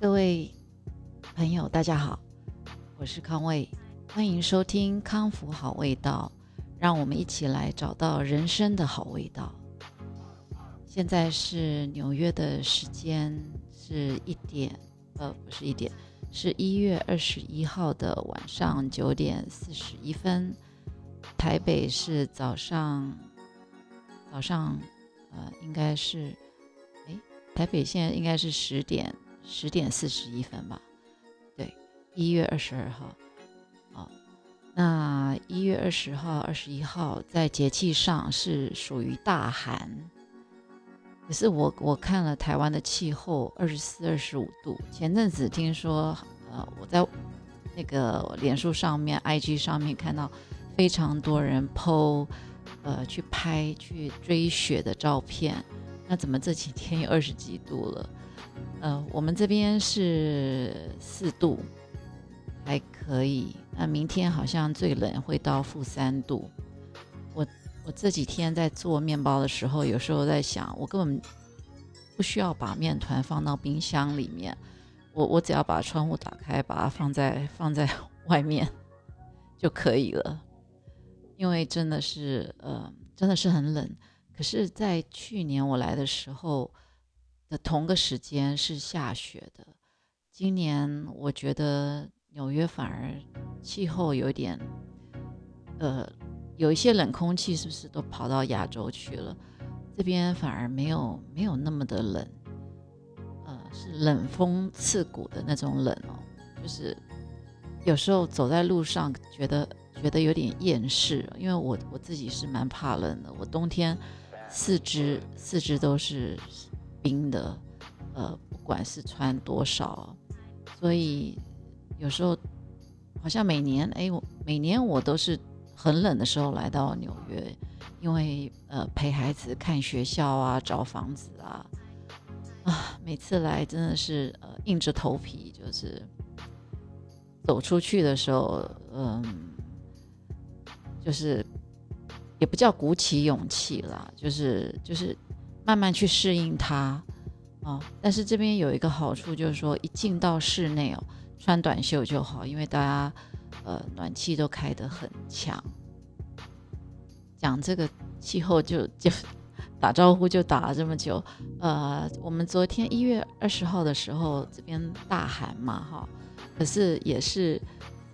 各位朋友，大家好，我是康卫，欢迎收听康复好味道，让我们一起来找到人生的好味道。现在是纽约的时间是一点，呃，不是一点，是一月二十一号的晚上九点四十一分。台北是早上，早上，呃，应该是，哎，台北现在应该是十点。十点四十一分吧，对，一月二十二号，哦，那一月二十号、二十一号在节气上是属于大寒，可是我我看了台湾的气候，二十四、二十五度。前阵子听说，呃，我在那个脸书上面、IG 上面看到非常多人 PO，呃，去拍去追雪的照片，那怎么这几天有二十几度了？呃，我们这边是四度，还可以。那明天好像最冷会到负三度。我我这几天在做面包的时候，有时候在想，我根本不需要把面团放到冰箱里面，我我只要把窗户打开，把它放在放在外面 就可以了。因为真的是呃，真的是很冷。可是，在去年我来的时候。同个时间是下雪的，今年我觉得纽约反而气候有点，呃，有一些冷空气是不是都跑到亚洲去了？这边反而没有没有那么的冷，呃，是冷风刺骨的那种冷哦，就是有时候走在路上觉得觉得有点厌世，因为我我自己是蛮怕冷的，我冬天四肢四肢都是。冰的，呃，不管是穿多少，所以有时候好像每年，哎，我每年我都是很冷的时候来到纽约，因为呃陪孩子看学校啊，找房子啊，啊，每次来真的是呃硬着头皮，就是走出去的时候，嗯，就是也不叫鼓起勇气啦，就是就是。慢慢去适应它，哦，但是这边有一个好处，就是说一进到室内哦，穿短袖就好，因为大家呃暖气都开得很强。讲这个气候就就打招呼就打了这么久，呃，我们昨天一月二十号的时候这边大寒嘛哈，可是也是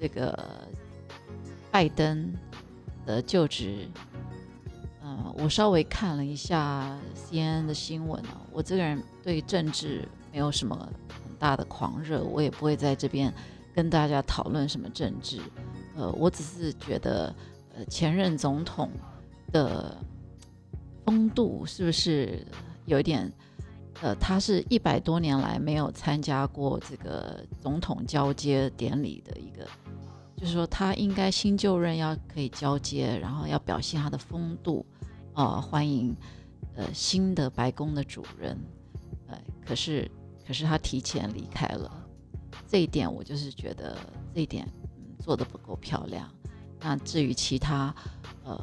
这个拜登的就职。我稍微看了一下 CNN 的新闻哦，我这个人对政治没有什么很大的狂热，我也不会在这边跟大家讨论什么政治。呃，我只是觉得，呃，前任总统的风度是不是有一点？呃，他是一百多年来没有参加过这个总统交接典礼的一个，就是说他应该新就任要可以交接，然后要表现他的风度。啊，欢迎，呃，新的白宫的主人，呃，可是，可是他提前离开了，这一点我就是觉得这一点，嗯，做的不够漂亮。那至于其他，呃，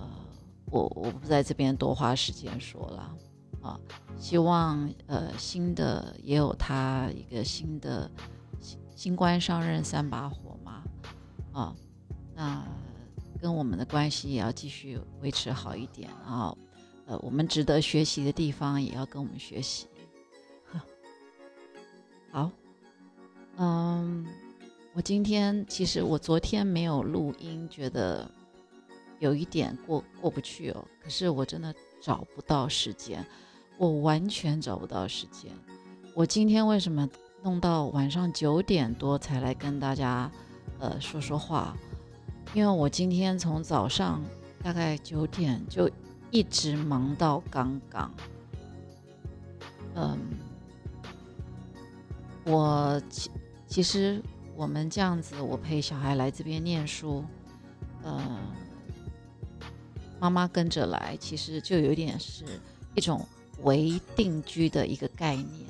我我不在这边多花时间说了，啊，希望呃新的也有他一个新的新新官上任三把火嘛，啊，那。跟我们的关系也要继续维持好一点，然后，呃，我们值得学习的地方也要跟我们学习。好，嗯，我今天其实我昨天没有录音，觉得有一点过过不去哦。可是我真的找不到时间，我完全找不到时间。我今天为什么弄到晚上九点多才来跟大家呃说说话？因为我今天从早上大概九点就一直忙到刚刚，嗯，我其其实我们这样子，我陪小孩来这边念书，呃，妈妈跟着来，其实就有点是一种为定居的一个概念，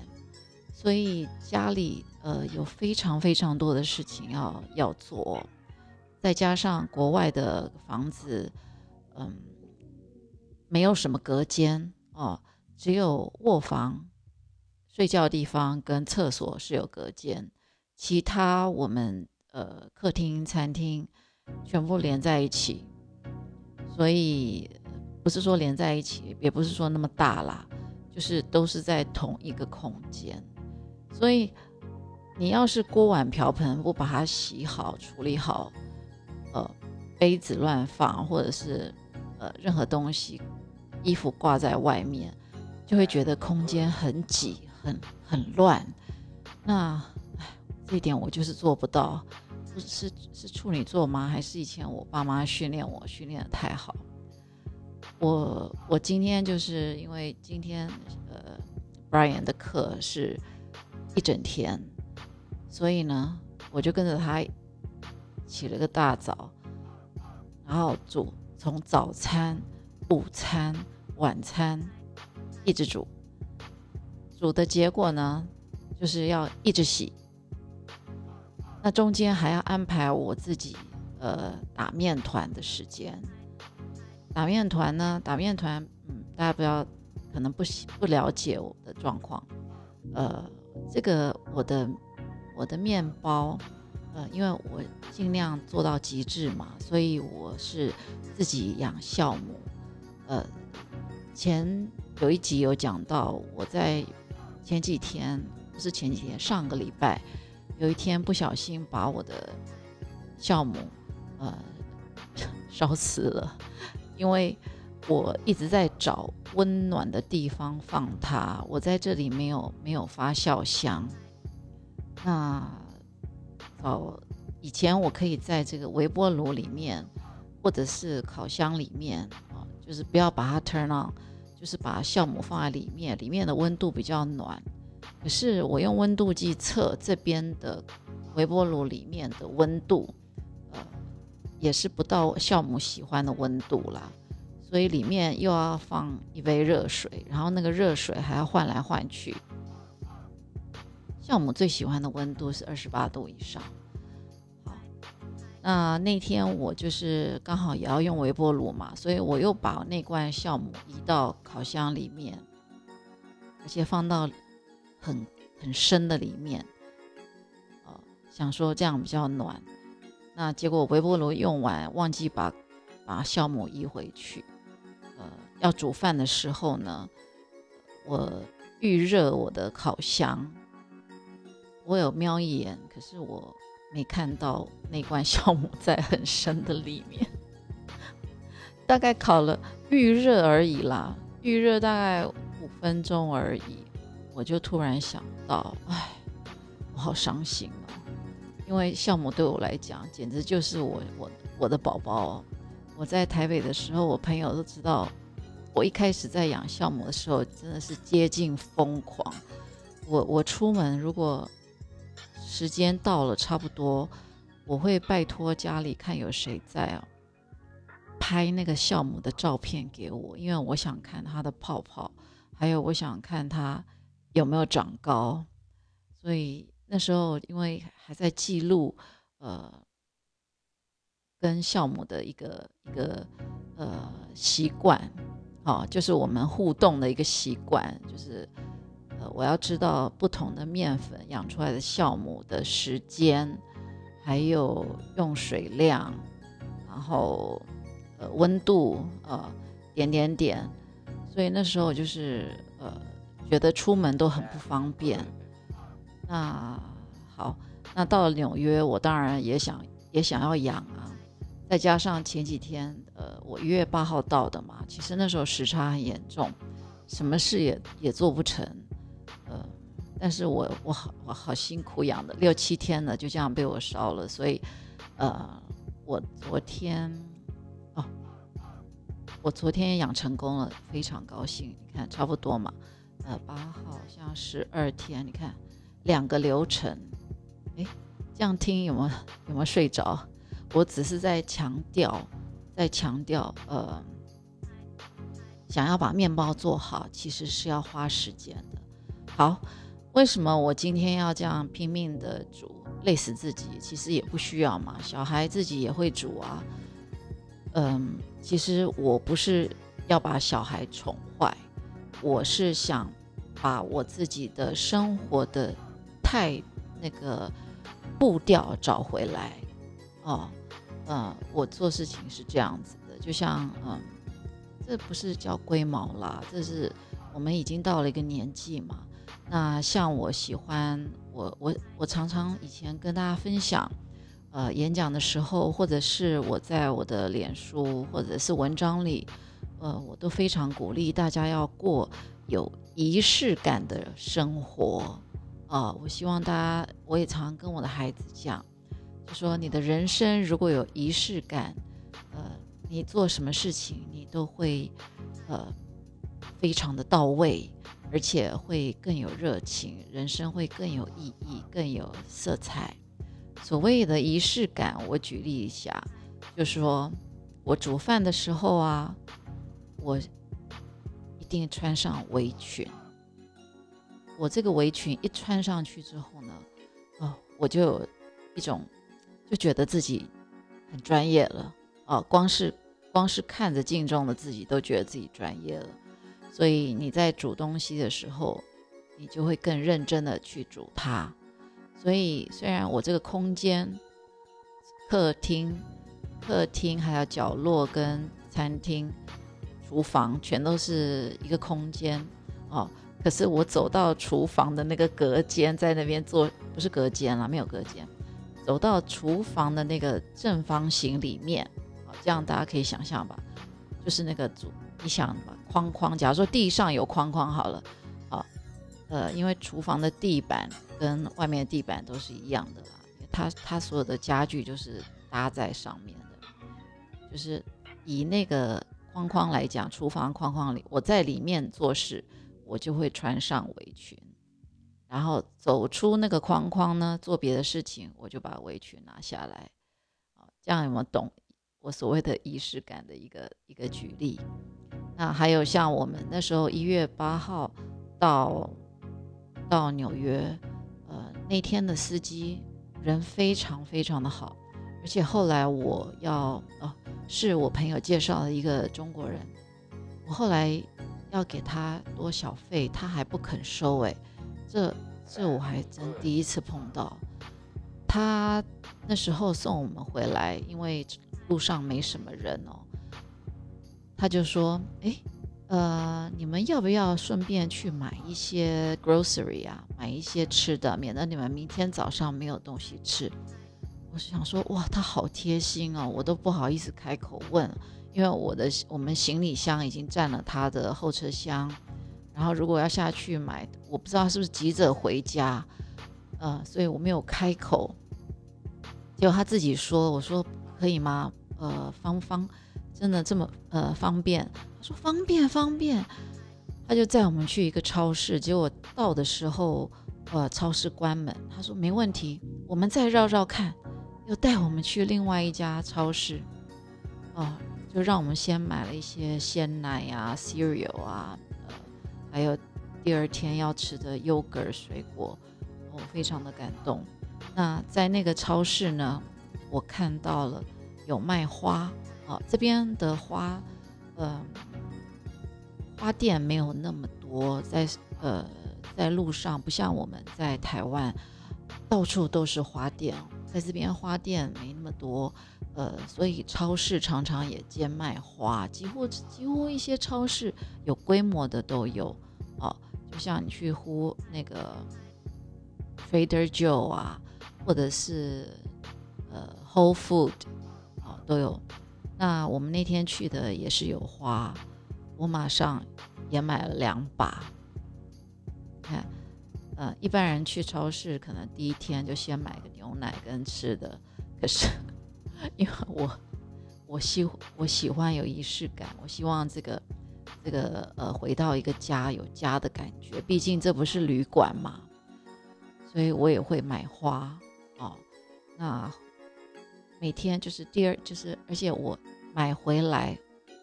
所以家里呃有非常非常多的事情要要做。再加上国外的房子，嗯，没有什么隔间哦，只有卧房、睡觉地方跟厕所是有隔间，其他我们呃客厅、餐厅全部连在一起，所以不是说连在一起，也不是说那么大啦，就是都是在同一个空间，所以你要是锅碗瓢盆不把它洗好、处理好，杯子乱放，或者是呃任何东西。衣服挂在外面，就会觉得空间很挤、很很乱。那，这一点我就是做不到。是是处女座吗？还是以前我爸妈训练我训练的太好？我我今天就是因为今天呃，Brian 的课是一整天，所以呢，我就跟着他起了个大早，然后煮从早餐、午餐。晚餐一直煮，煮的结果呢，就是要一直洗。那中间还要安排我自己呃打面团的时间。打面团呢，打面团，嗯，大家不要可能不不了解我的状况。呃，这个我的我的面包，呃，因为我尽量做到极致嘛，所以我是自己养酵母，呃。前有一集有讲到，我在前几天不是前几天，上个礼拜有一天不小心把我的酵母呃 烧死了，因为我一直在找温暖的地方放它，我在这里没有没有发酵箱。那哦以前我可以在这个微波炉里面或者是烤箱里面啊，就是不要把它 turn on。就是把酵母放在里面，里面的温度比较暖。可是我用温度计测这边的微波炉里面的温度，呃，也是不到酵母喜欢的温度啦。所以里面又要放一杯热水，然后那个热水还要换来换去。酵母最喜欢的温度是二十八度以上。好那那天我就是刚好也要用微波炉嘛，所以我又把那罐酵母移到烤箱里面，而且放到很很深的里面，呃，想说这样比较暖。那结果微波炉用完，忘记把把酵母移回去。呃，要煮饭的时候呢，我预热我的烤箱，我有瞄一眼，可是我。没看到那罐酵母 在很深的里面，大概烤了预热而已啦，预热大概五分钟而已，我就突然想到，哎，我好伤心哦，因为酵母对我来讲简直就是我我我的宝宝。我在台北的时候，我朋友都知道，我一开始在养酵母的时候真的是接近疯狂。我我出门如果时间到了，差不多，我会拜托家里看有谁在啊，拍那个酵母的照片给我，因为我想看它的泡泡，还有我想看它有没有长高。所以那时候因为还在记录，呃，跟酵母的一个一个呃习惯，好，就是我们互动的一个习惯，就是。呃，我要知道不同的面粉养出来的酵母的时间，还有用水量，然后呃温度，呃点点点，所以那时候就是呃觉得出门都很不方便。那好，那到了纽约，我当然也想也想要养啊，再加上前几天呃我一月八号到的嘛，其实那时候时差很严重，什么事也也做不成。但是我我好我好辛苦养的六七天了，就这样被我烧了，所以，呃，我昨天，哦，我昨天也养成功了，非常高兴。你看，差不多嘛，呃，八号像十二天，你看两个流程，哎，这样听有没有有没有睡着？我只是在强调，在强调，呃，想要把面包做好，其实是要花时间的。好，为什么我今天要这样拼命的煮，累死自己？其实也不需要嘛，小孩自己也会煮啊。嗯，其实我不是要把小孩宠坏，我是想把我自己的生活的太那个步调找回来。哦，嗯，我做事情是这样子的，就像嗯，这不是叫龟毛啦，这是我们已经到了一个年纪嘛。那像我喜欢我我我常常以前跟大家分享，呃，演讲的时候，或者是我在我的脸书或者是文章里，呃，我都非常鼓励大家要过有仪式感的生活。啊，我希望大家，我也常常跟我的孩子讲，就说你的人生如果有仪式感，呃，你做什么事情你都会，呃，非常的到位。而且会更有热情，人生会更有意义，更有色彩。所谓的仪式感，我举例一下，就说我煮饭的时候啊，我一定穿上围裙。我这个围裙一穿上去之后呢，哦，我就有一种就觉得自己很专业了。哦，光是光是看着镜中的自己，都觉得自己专业了。所以你在煮东西的时候，你就会更认真的去煮它。所以虽然我这个空间，客厅、客厅还有角落跟餐厅、厨房全都是一个空间哦，可是我走到厨房的那个隔间，在那边做，不是隔间了，没有隔间，走到厨房的那个正方形里面，这样大家可以想象吧，就是那个煮。你想嘛，框框，假如说地上有框框好了，啊，呃，因为厨房的地板跟外面的地板都是一样的啦，它它所有的家具就是搭在上面的，就是以那个框框来讲，厨房框框里，我在里面做事，我就会穿上围裙，然后走出那个框框呢，做别的事情，我就把围裙拿下来，啊，这样有没有懂我所谓的仪式感的一个一个举例？那还有像我们那时候一月八号到到纽约，呃，那天的司机人非常非常的好，而且后来我要哦，是我朋友介绍的一个中国人，我后来要给他多小费，他还不肯收，哎，这这我还真第一次碰到。他那时候送我们回来，因为路上没什么人哦。他就说：“哎，呃，你们要不要顺便去买一些 grocery 啊，买一些吃的，免得你们明天早上没有东西吃。”我是想说，哇，他好贴心哦，我都不好意思开口问，因为我的我们行李箱已经占了他的后车厢，然后如果要下去买，我不知道是不是急着回家，呃，所以我没有开口。结果他自己说：“我说可以吗？呃，芳芳。”真的这么呃方便？他说方便方便，他就载我们去一个超市。结果到的时候，呃，超市关门。他说没问题，我们再绕绕看，又带我们去另外一家超市。哦，就让我们先买了一些鲜奶啊、cereal 啊，呃，还有第二天要吃的 yogurt 水果。我非常的感动。那在那个超市呢，我看到了有卖花。好，这边的花，呃，花店没有那么多，在呃，在路上不像我们在台湾，到处都是花店，在这边花店没那么多，呃，所以超市常常也兼卖花，几乎几乎一些超市有规模的都有，哦，就像你去呼那个 Trader Joe 啊，或者是呃 Whole Food 啊，都有。那我们那天去的也是有花，我马上也买了两把。看，呃，一般人去超市可能第一天就先买个牛奶跟吃的，可是因为我我喜我喜欢有仪式感，我希望这个这个呃回到一个家有家的感觉，毕竟这不是旅馆嘛，所以我也会买花哦。那。每天就是第二，就是而且我买回来，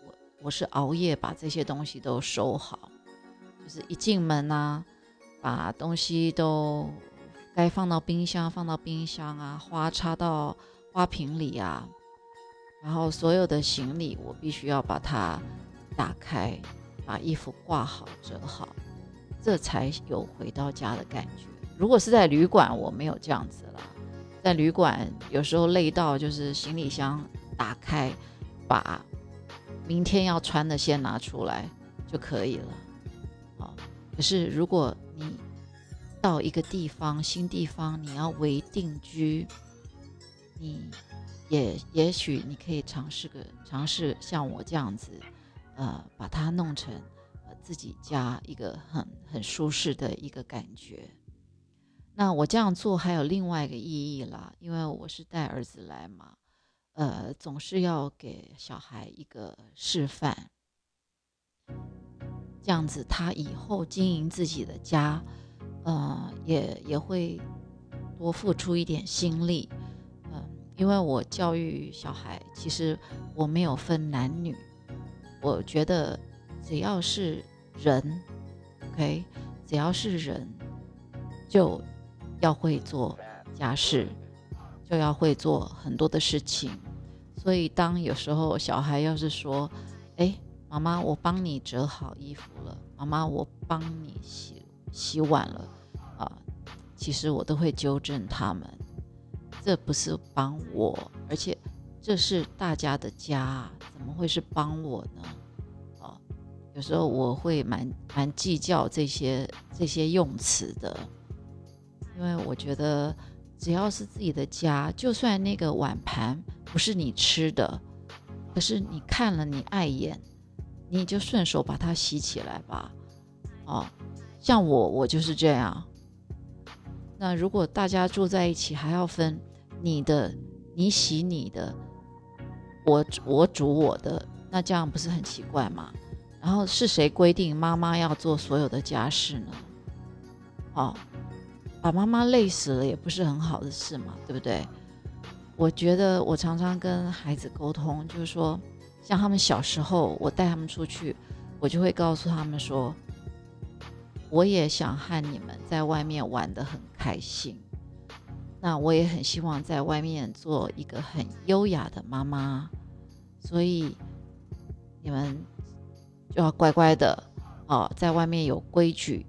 我我是熬夜把这些东西都收好，就是一进门呐，把东西都该放到冰箱放到冰箱啊，花插到花瓶里啊，然后所有的行李我必须要把它打开，把衣服挂好折好，这才有回到家的感觉。如果是在旅馆，我没有这样子了。在旅馆有时候累到就是行李箱打开，把明天要穿的先拿出来就可以了。好，可是如果你到一个地方新地方，你要为定居，你也也许你可以尝试个尝试像我这样子，呃，把它弄成自己家一个很很舒适的一个感觉。那我这样做还有另外一个意义啦，因为我是带儿子来嘛，呃，总是要给小孩一个示范，这样子他以后经营自己的家，呃，也也会多付出一点心力，嗯，因为我教育小孩，其实我没有分男女，我觉得只要是人，OK，只要是人就。要会做家事，就要会做很多的事情。所以，当有时候小孩要是说：“哎，妈妈，我帮你折好衣服了，妈妈，我帮你洗洗碗了。”啊，其实我都会纠正他们，这不是帮我，而且这是大家的家，怎么会是帮我呢？啊，有时候我会蛮蛮计较这些这些用词的。因为我觉得，只要是自己的家，就算那个碗盘不是你吃的，可是你看了你碍眼，你就顺手把它洗起来吧。哦，像我，我就是这样。那如果大家住在一起，还要分你的，你洗你的，我我煮我的，那这样不是很奇怪吗？然后是谁规定妈妈要做所有的家事呢？哦。把妈妈累死了也不是很好的事嘛，对不对？我觉得我常常跟孩子沟通，就是说，像他们小时候，我带他们出去，我就会告诉他们说，我也想和你们在外面玩得很开心，那我也很希望在外面做一个很优雅的妈妈，所以你们就要乖乖的哦，在外面有规矩。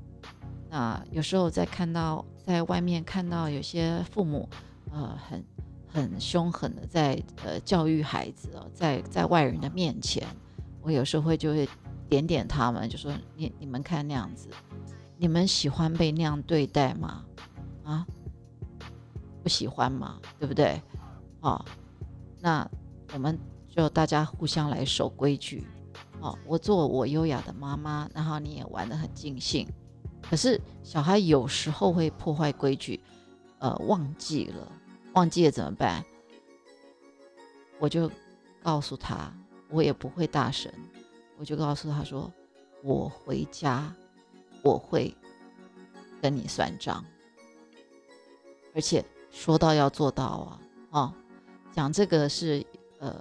那有时候在看到。在外面看到有些父母，呃，很很凶狠的在呃教育孩子哦，在在外人的面前，我有时候会就会点点他们，就说你你们看那样子，你们喜欢被那样对待吗？啊，不喜欢吗？对不对？哦，那我们就大家互相来守规矩，哦，我做我优雅的妈妈，然后你也玩得很尽兴。可是小孩有时候会破坏规矩，呃，忘记了，忘记了怎么办？我就告诉他，我也不会大声，我就告诉他说，我回家我会跟你算账，而且说到要做到啊，哦，讲这个是呃，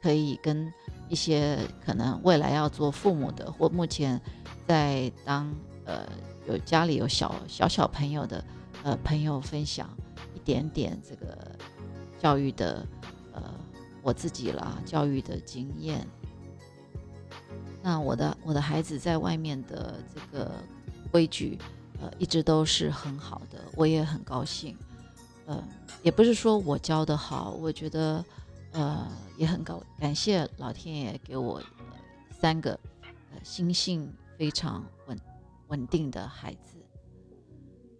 可以跟一些可能未来要做父母的或目前在当。呃，有家里有小小小朋友的，呃，朋友分享一点点这个教育的，呃，我自己啦，教育的经验。那我的我的孩子在外面的这个规矩，呃，一直都是很好的，我也很高兴。呃，也不是说我教的好，我觉得，呃，也很高，感谢老天爷给我三个，呃，心性非常稳。稳定的孩子，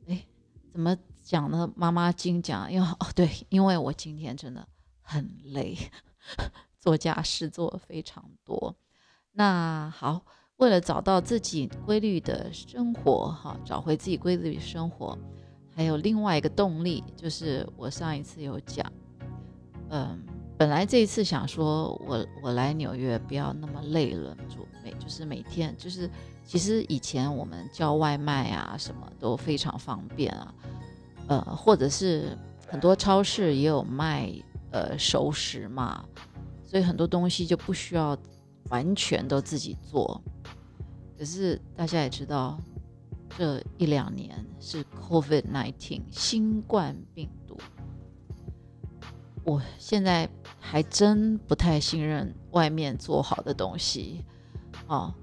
哎，怎么讲呢？妈妈经讲，因为哦，对，因为我今天真的很累，做家事做非常多。那好，为了找到自己规律的生活，哈，找回自己规律的生活，还有另外一个动力，就是我上一次有讲，嗯，本来这一次想说我我来纽约不要那么累了，就每就是每天就是。其实以前我们叫外卖啊，什么都非常方便啊，呃，或者是很多超市也有卖呃熟食嘛，所以很多东西就不需要完全都自己做。可是大家也知道，这一两年是 COVID-19 新冠病毒，我现在还真不太信任外面做好的东西，哦。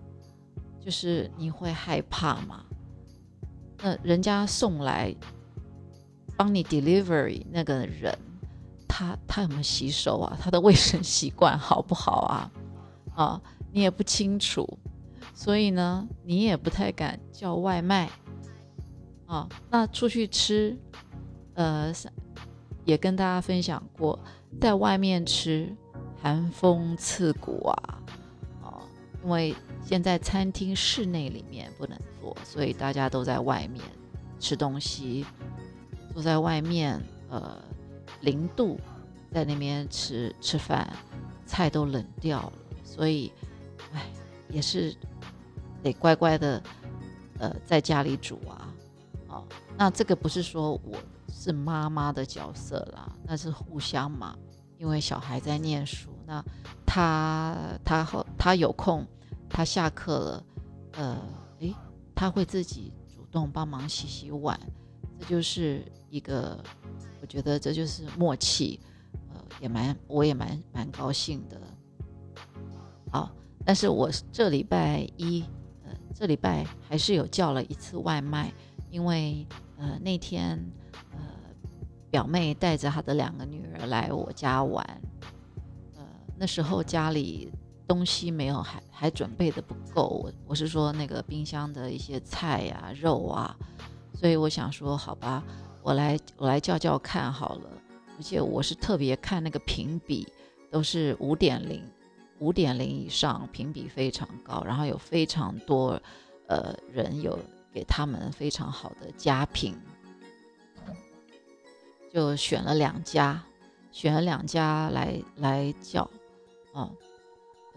就是你会害怕吗？那人家送来帮你 delivery 那个人，他他有没有洗手啊？他的卫生习惯好不好啊？啊，你也不清楚，所以呢，你也不太敢叫外卖。啊，那出去吃，呃，也跟大家分享过，在外面吃寒风刺骨啊，哦，因为现在餐厅室内里面不能做，所以大家都在外面吃东西，坐在外面，呃，零度在那边吃吃饭，菜都冷掉了，所以，哎，也是得乖乖的，呃，在家里煮啊。哦那这个不是说我是妈妈的角色啦，那是互相嘛。因为小孩在念书，那他他后他有空，他下课了，呃，诶，他会自己主动帮忙洗洗碗，这就是一个，我觉得这就是默契，呃，也蛮我也蛮蛮高兴的。好，但是我这礼拜一，呃，这礼拜还是有叫了一次外卖，因为。呃，那天，呃，表妹带着她的两个女儿来我家玩，呃，那时候家里东西没有，还还准备的不够。我我是说那个冰箱的一些菜呀、肉啊，所以我想说，好吧，我来我来叫叫看好了。而且我是特别看那个评比，都是五点零，五点零以上，评比非常高，然后有非常多，呃，人有。给他们非常好的佳品，就选了两家，选了两家来来叫，哦，嗯，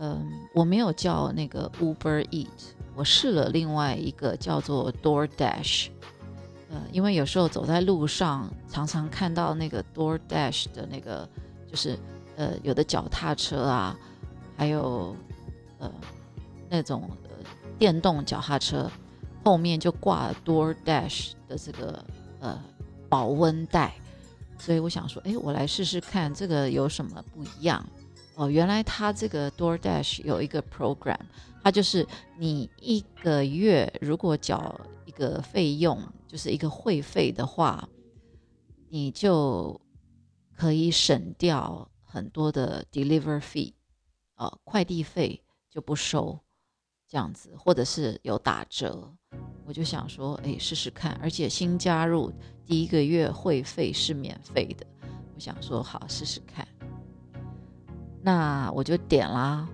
嗯我没有叫那个 Uber Eat，我试了另外一个叫做 DoorDash，呃，因为有时候走在路上，常常看到那个 DoorDash 的那个，就是呃有的脚踏车啊，还有呃那种呃电动脚踏车。后面就挂 DoorDash 的这个呃保温袋，所以我想说，哎，我来试试看这个有什么不一样哦。原来他这个 DoorDash 有一个 program，它就是你一个月如果缴一个费用，就是一个会费的话，你就可以省掉很多的 deliver fee，呃，快递费就不收。这样子，或者是有打折，我就想说，哎，试试看。而且新加入第一个月会费是免费的，我想说好试试看。那我就点啦，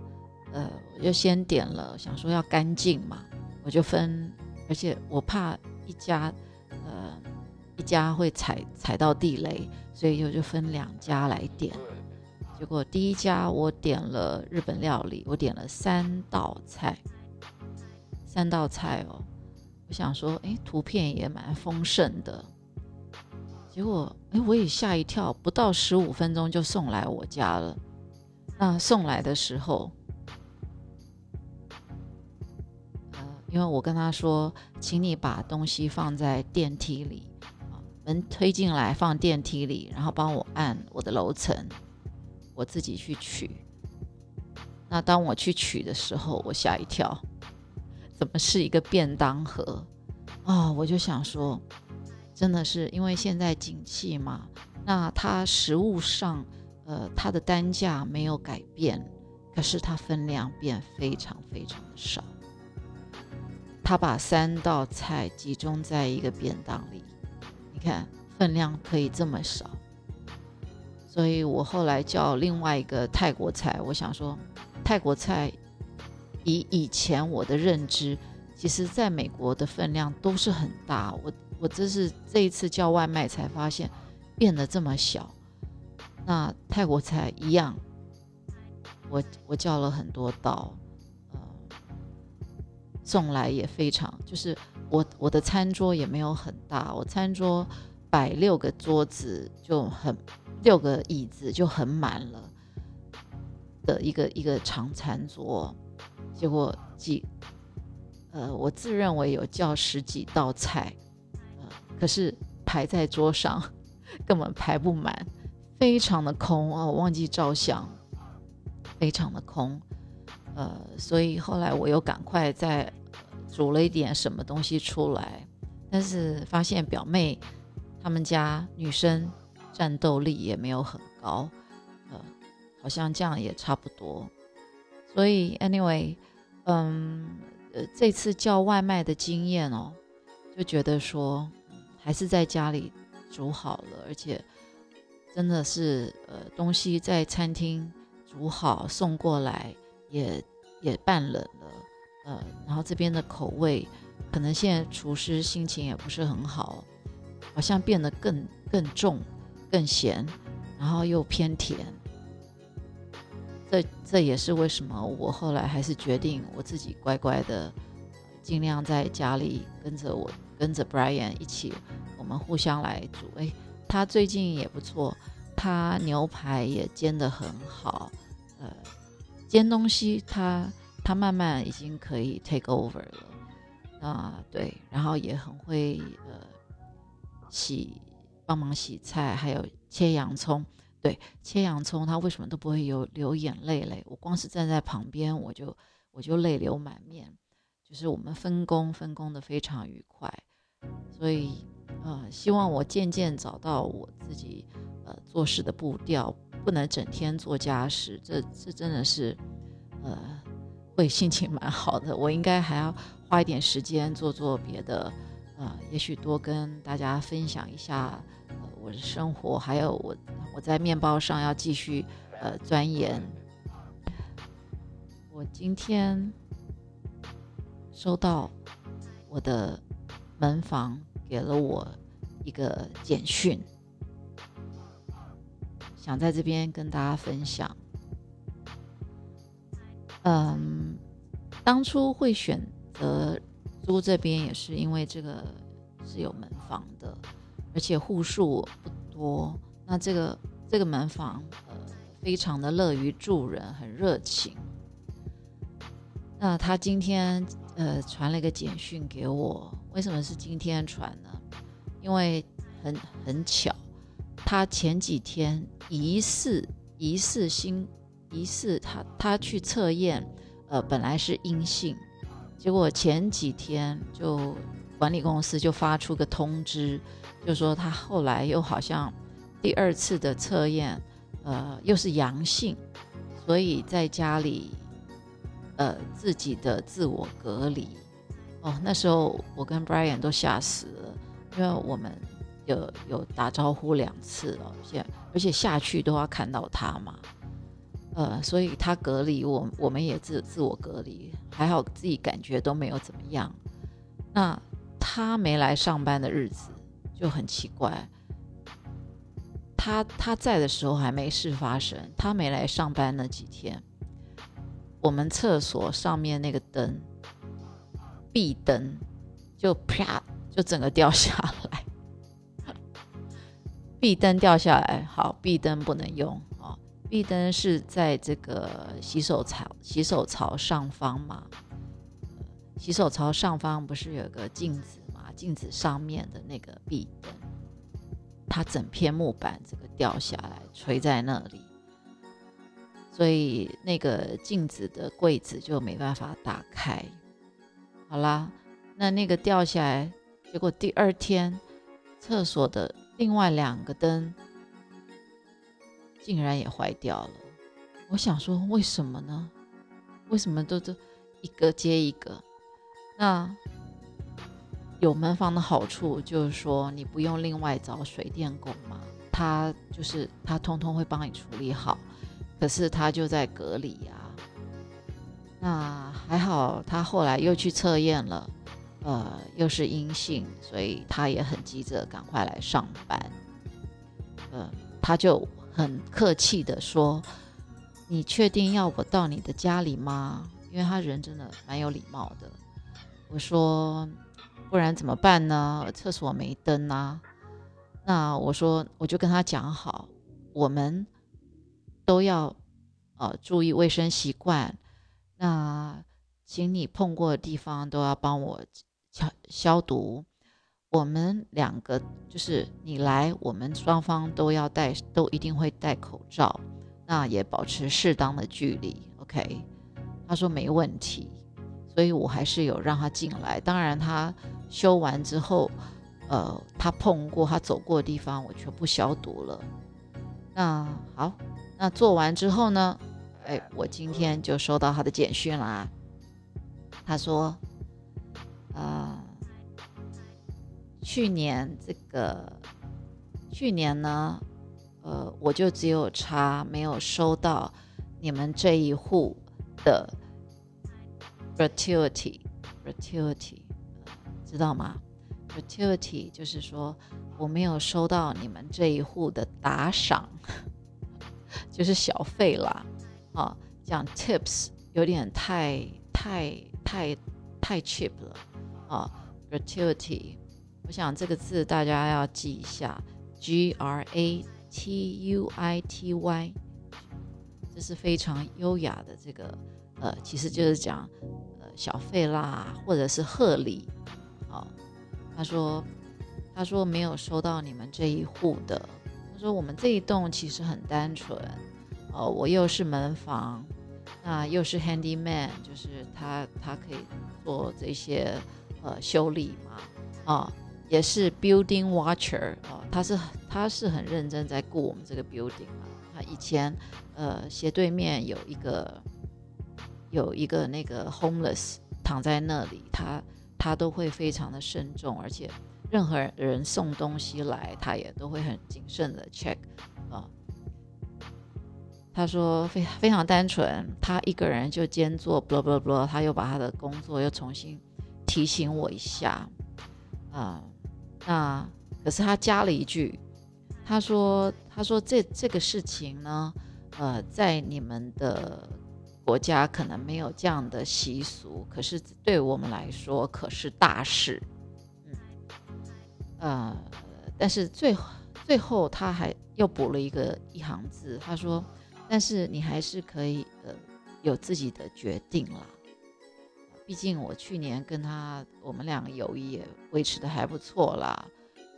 呃，我就先点了，想说要干净嘛，我就分，而且我怕一家，呃，一家会踩踩到地雷，所以我就分两家来点。结果第一家我点了日本料理，我点了三道菜。三道菜哦，我想说，哎，图片也蛮丰盛的。结果，哎，我也吓一跳，不到十五分钟就送来我家了。那送来的时候，呃，因为我跟他说，请你把东西放在电梯里，门推进来放电梯里，然后帮我按我的楼层，我自己去取。那当我去取的时候，我吓一跳。怎么是一个便当盒啊？我就想说，真的是因为现在景气嘛，那它食物上，呃，它的单价没有改变，可是它分量变非常非常的少。他把三道菜集中在一个便当里，你看分量可以这么少，所以我后来叫另外一个泰国菜，我想说泰国菜。以以前我的认知，其实在美国的分量都是很大。我我这是这一次叫外卖才发现变得这么小。那泰国菜一样，我我叫了很多道，呃，送来也非常，就是我我的餐桌也没有很大，我餐桌摆六个桌子就很六个椅子就很满了的一个一个长餐桌。结果几，呃，我自认为有叫十几道菜，呃，可是排在桌上 根本排不满，非常的空啊！我忘记照相，非常的空，呃，所以后来我又赶快在煮了一点什么东西出来，但是发现表妹他们家女生战斗力也没有很高，呃，好像这样也差不多。所以，anyway，嗯，呃，这次叫外卖的经验哦，就觉得说还是在家里煮好了，而且真的是呃，东西在餐厅煮好送过来也也半冷了，呃，然后这边的口味可能现在厨师心情也不是很好，好像变得更更重、更咸，然后又偏甜。这这也是为什么我后来还是决定我自己乖乖的，尽量在家里跟着我跟着 Brian 一起，我们互相来煮。哎，他最近也不错，他牛排也煎得很好，呃，煎东西他他慢慢已经可以 take over 了，啊对，然后也很会呃洗帮忙洗菜，还有切洋葱。对，切洋葱，他为什么都不会有流眼泪嘞？我光是站在旁边，我就我就泪流满面。就是我们分工分工的非常愉快，所以呃，希望我渐渐找到我自己呃做事的步调，不能整天做家事，这这真的是呃会心情蛮好的。我应该还要花一点时间做做别的，呃，也许多跟大家分享一下呃。我的生活，还有我，我在面包上要继续呃钻研。我今天收到我的门房给了我一个简讯，想在这边跟大家分享。嗯，当初会选择租这边，也是因为这个是有门房的。而且户数不多，那这个这个门房呃非常的乐于助人，很热情。那他今天呃传了一个简讯给我，为什么是今天传呢？因为很很巧，他前几天疑似疑似新疑似他他去测验，呃本来是阴性，结果前几天就管理公司就发出个通知。就说他后来又好像第二次的测验，呃，又是阳性，所以在家里，呃，自己的自我隔离。哦，那时候我跟 Brian 都吓死了，因为我们有有打招呼两次哦，现而且下去都要看到他嘛，呃，所以他隔离，我我们也自自我隔离，还好自己感觉都没有怎么样。那他没来上班的日子。就很奇怪，他他在的时候还没事发生，他没来上班那几天，我们厕所上面那个灯，壁灯就啪就整个掉下来，壁灯掉下来，好，壁灯不能用啊，壁灯是在这个洗手槽洗手槽上方嘛，洗手槽上方不是有个镜子嘛？镜子上面的那个壁灯，它整片木板这个掉下来垂在那里，所以那个镜子的柜子就没办法打开。好啦，那那个掉下来，结果第二天厕所的另外两个灯竟然也坏掉了。我想说，为什么呢？为什么都都一个接一个？那？有门房的好处就是说，你不用另外找水电工嘛，他就是他通通会帮你处理好。可是他就在隔离呀，那还好，他后来又去测验了，呃，又是阴性，所以他也很急着赶快来上班。呃，他就很客气的说：“你确定要我到你的家里吗？”因为他人真的蛮有礼貌的。我说。不然怎么办呢？厕所没灯啊。那我说，我就跟他讲好，我们都要呃注意卫生习惯。那请你碰过的地方都要帮我消消毒。我们两个就是你来，我们双方都要戴，都一定会戴口罩。那也保持适当的距离。OK，他说没问题。所以我还是有让他进来。当然，他修完之后，呃，他碰过、他走过的地方，我全部消毒了。那好，那做完之后呢？哎，我今天就收到他的简讯啦。他说，呃，去年这个，去年呢，呃，我就只有差没有收到你们这一户的 gratuity，gratuity，知道吗？gratuity 就是说我没有收到你们这一户的打赏，就是小费啦。啊，讲 tips 有点太太太太 cheap 了啊，gratuity，我想这个字大家要记一下，g r a t u i t y，这是非常优雅的这个呃，其实就是讲呃小费啦，或者是贺礼啊。他说他说没有收到你们这一户的，他说我们这一栋其实很单纯。哦，我又是门房，那又是 handyman，就是他他可以做这些呃修理嘛，啊，也是 building watcher，哦，他是他是很认真在顾我们这个 building 啊。他以前呃斜对面有一个有一个那个 homeless 躺在那里，他他都会非常的慎重，而且任何人送东西来，他也都会很谨慎的 check。他说非非常单纯，他一个人就兼做 bla bla bla 他又把他的工作又重新提醒我一下，啊，那可是他加了一句，他说他说这这个事情呢，呃，在你们的国家可能没有这样的习俗，可是对我们来说可是大事，嗯，呃，但是最最后他还又补了一个一行字，他说。但是你还是可以呃有自己的决定啦，毕竟我去年跟他我们两个友谊也维持的还不错啦，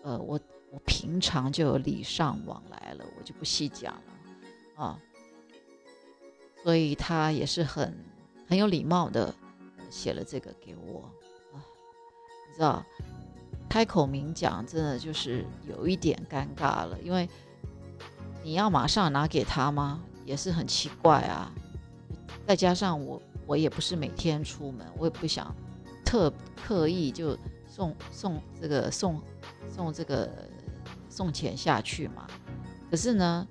呃我我平常就有礼尚往来了，我就不细讲了啊，所以他也是很很有礼貌的写了这个给我啊，你知道开口明讲真的就是有一点尴尬了，因为你要马上拿给他吗？也是很奇怪啊，再加上我我也不是每天出门，我也不想特刻意就送送这个送送这个送钱下去嘛。可是呢，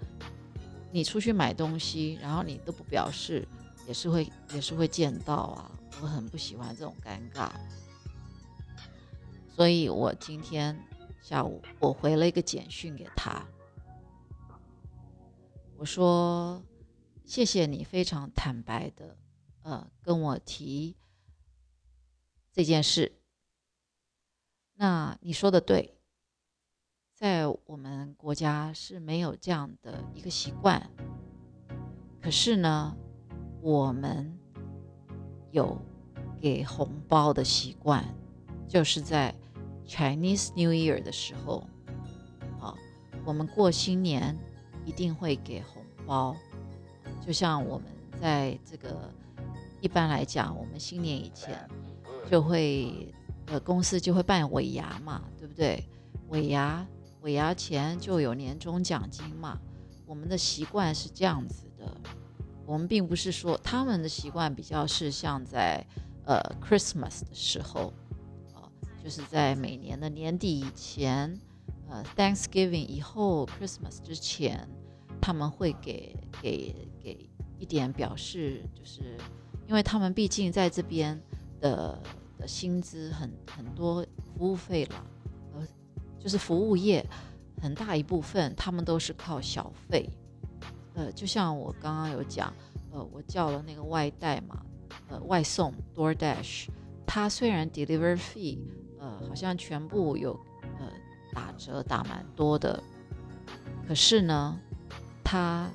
你出去买东西，然后你都不表示，也是会也是会见到啊。我很不喜欢这种尴尬，所以我今天下午我回了一个简讯给他。我说：“谢谢你非常坦白的，呃，跟我提这件事。那你说的对，在我们国家是没有这样的一个习惯。可是呢，我们有给红包的习惯，就是在 Chinese New Year 的时候，啊，我们过新年。”一定会给红包，就像我们在这个一般来讲，我们新年以前就会呃公司就会办尾牙嘛，对不对？尾牙尾牙前就有年终奖金嘛。我们的习惯是这样子的，我们并不是说他们的习惯比较是像在呃 Christmas 的时候啊，就是在每年的年底以前。呃，Thanksgiving 以后，Christmas 之前，他们会给给给一点表示，就是因为他们毕竟在这边的的薪资很很多，服务费了，呃，就是服务业很大一部分，他们都是靠小费。呃，就像我刚刚有讲，呃，我叫了那个外带嘛，呃，外送 DoorDash，它虽然 deliver fee，呃，好像全部有。打折打蛮多的，可是呢，他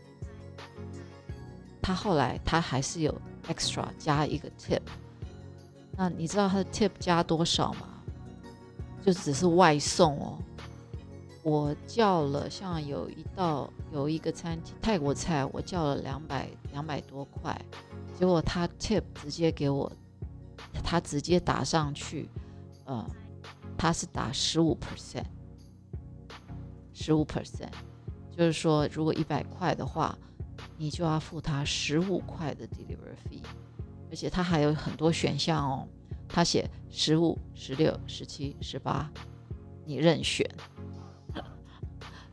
他后来他还是有 extra 加一个 tip。那你知道他的 tip 加多少吗？就只是外送哦。我叫了像有一道有一个餐厅泰国菜，我叫了两百两百多块，结果他 tip 直接给我，他直接打上去，呃，他是打十五 percent，十五 percent，就是说如果一百块的话，你就要付他十五块的 delivery fee，而且他还有很多选项哦，他写十五、十六、十七、十八，你任选。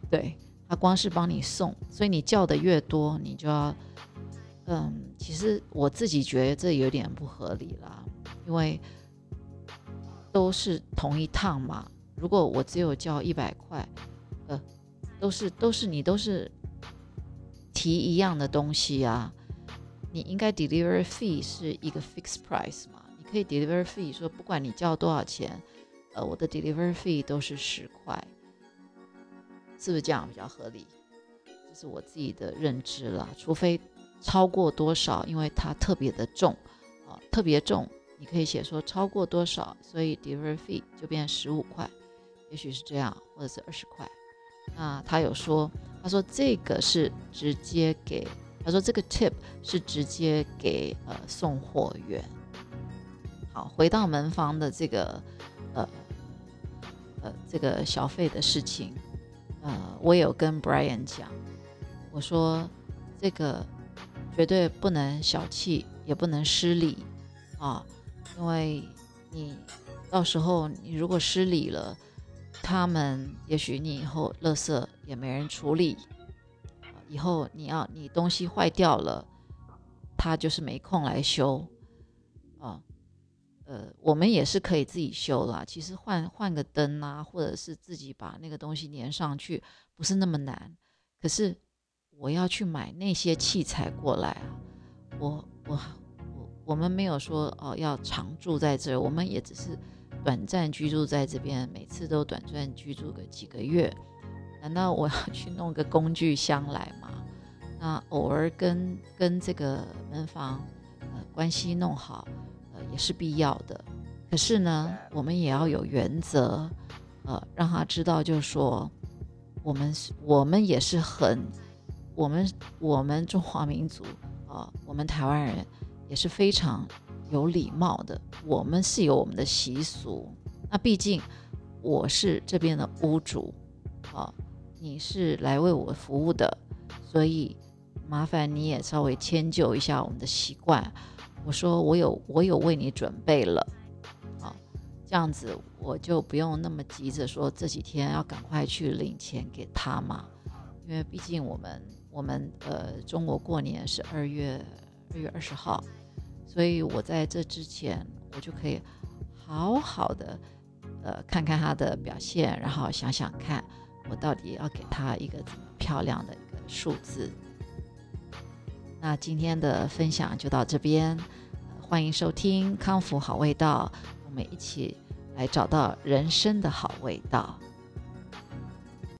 对他光是帮你送，所以你叫的越多，你就要，嗯，其实我自己觉得这有点不合理啦，因为都是同一趟嘛。如果我只有交一百块，都是都是你都是提一样的东西啊，你应该 delivery fee 是一个 fixed price 嘛？你可以 delivery fee 说不管你交多少钱，呃，我的 delivery fee 都是十块。是不是这样比较合理？这是我自己的认知了。除非超过多少，因为它特别的重啊，特别重，你可以写说超过多少，所以 delivery fee 就变十五块，也许是这样，或者是二十块。那他有说，他说这个是直接给，他说这个 tip 是直接给呃送货员。好，回到门房的这个呃呃这个小费的事情。呃，我有跟 Brian 讲，我说这个绝对不能小气，也不能失礼啊，因为你到时候你如果失礼了，他们也许你以后垃圾也没人处理，以后你要你东西坏掉了，他就是没空来修啊。呃，我们也是可以自己修啦。其实换换个灯啊，或者是自己把那个东西粘上去，不是那么难。可是我要去买那些器材过来啊，我我我我们没有说哦要常住在这，我们也只是短暂居住在这边，每次都短暂居住个几个月。难道我要去弄个工具箱来吗？那偶尔跟跟这个门房呃关系弄好。呃也是必要的，可是呢，我们也要有原则，呃，让他知道，就是说，我们我们也是很，我们我们中华民族啊，我们台湾人也是非常有礼貌的，我们是有我们的习俗。那毕竟我是这边的屋主，啊，你是来为我服务的，所以麻烦你也稍微迁就一下我们的习惯。我说我有我有为你准备了，啊，这样子我就不用那么急着说这几天要赶快去领钱给他嘛，因为毕竟我们我们呃中国过年是二月二月二十号，所以我在这之前我就可以好好的呃看看他的表现，然后想想看我到底要给他一个怎么漂亮的一个数字。那今天的分享就到这边，欢迎收听康复好味道，我们一起来找到人生的好味道。